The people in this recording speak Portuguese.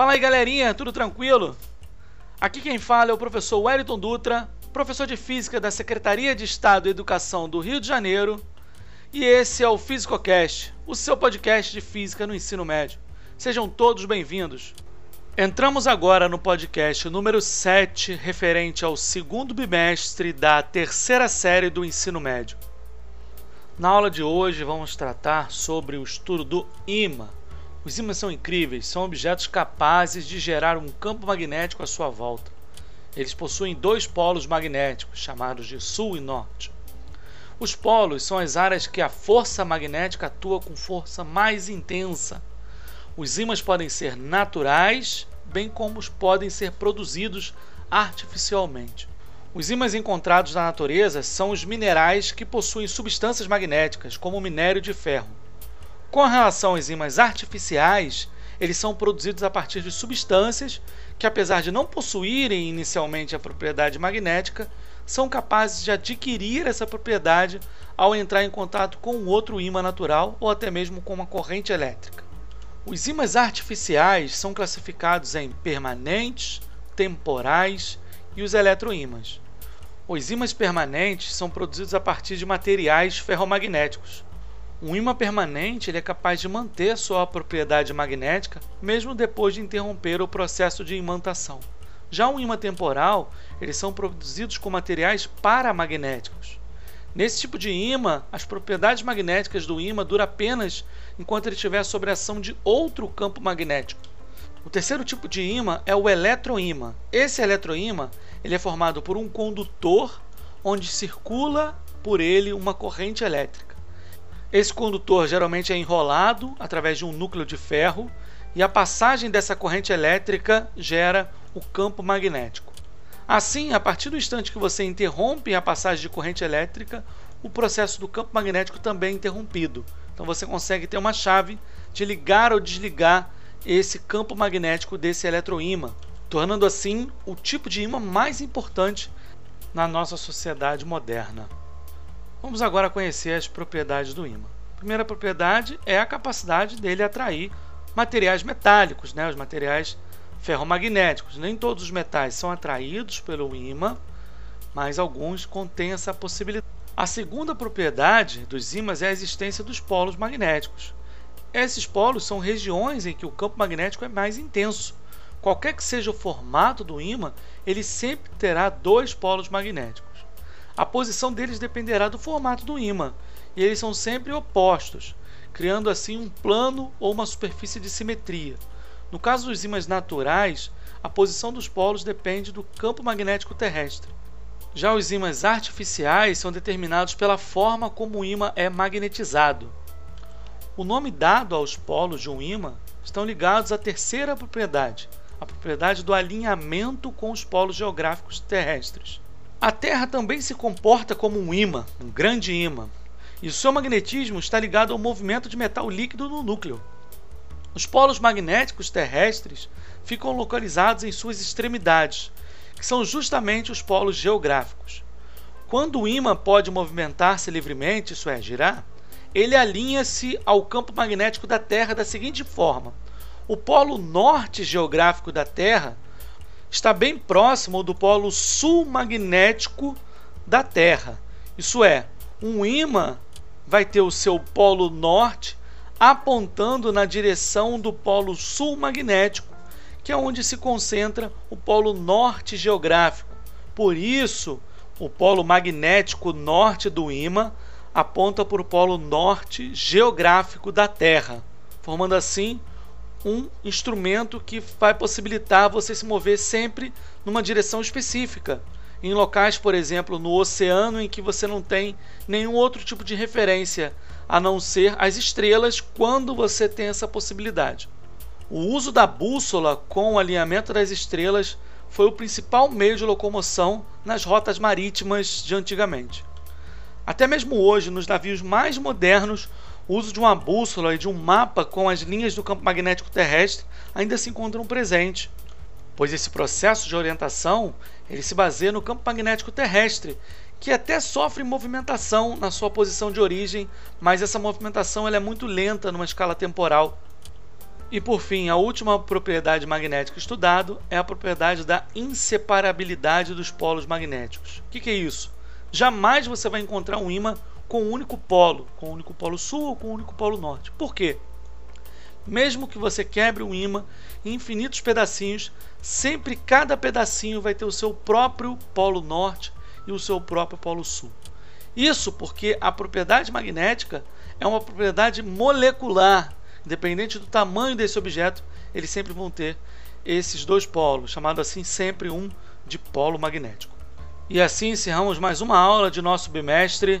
Fala aí galerinha, tudo tranquilo? Aqui quem fala é o professor Wellington Dutra, professor de Física da Secretaria de Estado e Educação do Rio de Janeiro, e esse é o FísicoCast, o seu podcast de Física no ensino médio. Sejam todos bem-vindos. Entramos agora no podcast número 7, referente ao segundo bimestre da terceira série do ensino médio. Na aula de hoje vamos tratar sobre o estudo do ímã. Os ímãs são incríveis, são objetos capazes de gerar um campo magnético à sua volta. Eles possuem dois polos magnéticos, chamados de sul e norte. Os polos são as áreas que a força magnética atua com força mais intensa. Os ímãs podem ser naturais, bem como podem ser produzidos artificialmente. Os ímãs encontrados na natureza são os minerais que possuem substâncias magnéticas, como o minério de ferro. Com relação aos ímãs artificiais, eles são produzidos a partir de substâncias que, apesar de não possuírem inicialmente a propriedade magnética, são capazes de adquirir essa propriedade ao entrar em contato com outro ímã natural ou até mesmo com uma corrente elétrica. Os ímãs artificiais são classificados em permanentes, temporais e os eletroímãs. Os ímãs permanentes são produzidos a partir de materiais ferromagnéticos. Um ímã permanente ele é capaz de manter sua propriedade magnética mesmo depois de interromper o processo de imantação. Já um ímã temporal, eles são produzidos com materiais paramagnéticos. Nesse tipo de ímã, as propriedades magnéticas do ímã duram apenas enquanto ele estiver sob a ação de outro campo magnético. O terceiro tipo de ímã é o eletroímã. Esse eletroímã ele é formado por um condutor onde circula por ele uma corrente elétrica. Esse condutor geralmente é enrolado através de um núcleo de ferro e a passagem dessa corrente elétrica gera o campo magnético. Assim, a partir do instante que você interrompe a passagem de corrente elétrica, o processo do campo magnético também é interrompido. Então você consegue ter uma chave de ligar ou desligar esse campo magnético desse eletroímã, tornando assim o tipo de ímã mais importante na nossa sociedade moderna. Vamos agora conhecer as propriedades do ímã. A primeira propriedade é a capacidade dele atrair materiais metálicos, né, os materiais ferromagnéticos. Nem todos os metais são atraídos pelo ímã, mas alguns contêm essa possibilidade. A segunda propriedade dos ímãs é a existência dos polos magnéticos. Esses polos são regiões em que o campo magnético é mais intenso. Qualquer que seja o formato do ímã, ele sempre terá dois polos magnéticos. A posição deles dependerá do formato do ímã, e eles são sempre opostos, criando assim um plano ou uma superfície de simetria. No caso dos ímãs naturais, a posição dos polos depende do campo magnético terrestre. Já os ímãs artificiais são determinados pela forma como o ímã é magnetizado. O nome dado aos polos de um ímã estão ligados à terceira propriedade, a propriedade do alinhamento com os polos geográficos terrestres. A Terra também se comporta como um ímã, um grande ímã, e o seu magnetismo está ligado ao movimento de metal líquido no núcleo. Os polos magnéticos terrestres ficam localizados em suas extremidades, que são justamente os polos geográficos. Quando o ímã pode movimentar-se livremente, isso é, girar, ele alinha-se ao campo magnético da Terra da seguinte forma: o polo norte geográfico da Terra está bem próximo do polo sul magnético da Terra. Isso é, um ímã vai ter o seu polo norte apontando na direção do polo sul magnético, que é onde se concentra o polo norte geográfico. Por isso, o polo magnético norte do ímã aponta para o polo norte geográfico da Terra, formando assim um instrumento que vai possibilitar você se mover sempre numa direção específica. Em locais, por exemplo, no oceano em que você não tem nenhum outro tipo de referência a não ser as estrelas quando você tem essa possibilidade. O uso da bússola com o alinhamento das estrelas foi o principal meio de locomoção nas rotas marítimas de antigamente. Até mesmo hoje, nos navios mais modernos, o uso de uma bússola e de um mapa com as linhas do campo magnético terrestre ainda se encontram presentes, pois esse processo de orientação ele se baseia no campo magnético terrestre, que até sofre movimentação na sua posição de origem, mas essa movimentação ela é muito lenta numa escala temporal. E por fim, a última propriedade magnética estudado é a propriedade da inseparabilidade dos polos magnéticos. O que, que é isso? Jamais você vai encontrar um ímã com um único polo, com um único polo sul ou com um único polo norte. Por quê? Mesmo que você quebre um ímã em infinitos pedacinhos, sempre cada pedacinho vai ter o seu próprio polo norte e o seu próprio polo sul. Isso porque a propriedade magnética é uma propriedade molecular. Independente do tamanho desse objeto, eles sempre vão ter esses dois polos, chamado assim sempre um dipolo magnético. E assim encerramos mais uma aula de nosso bimestre.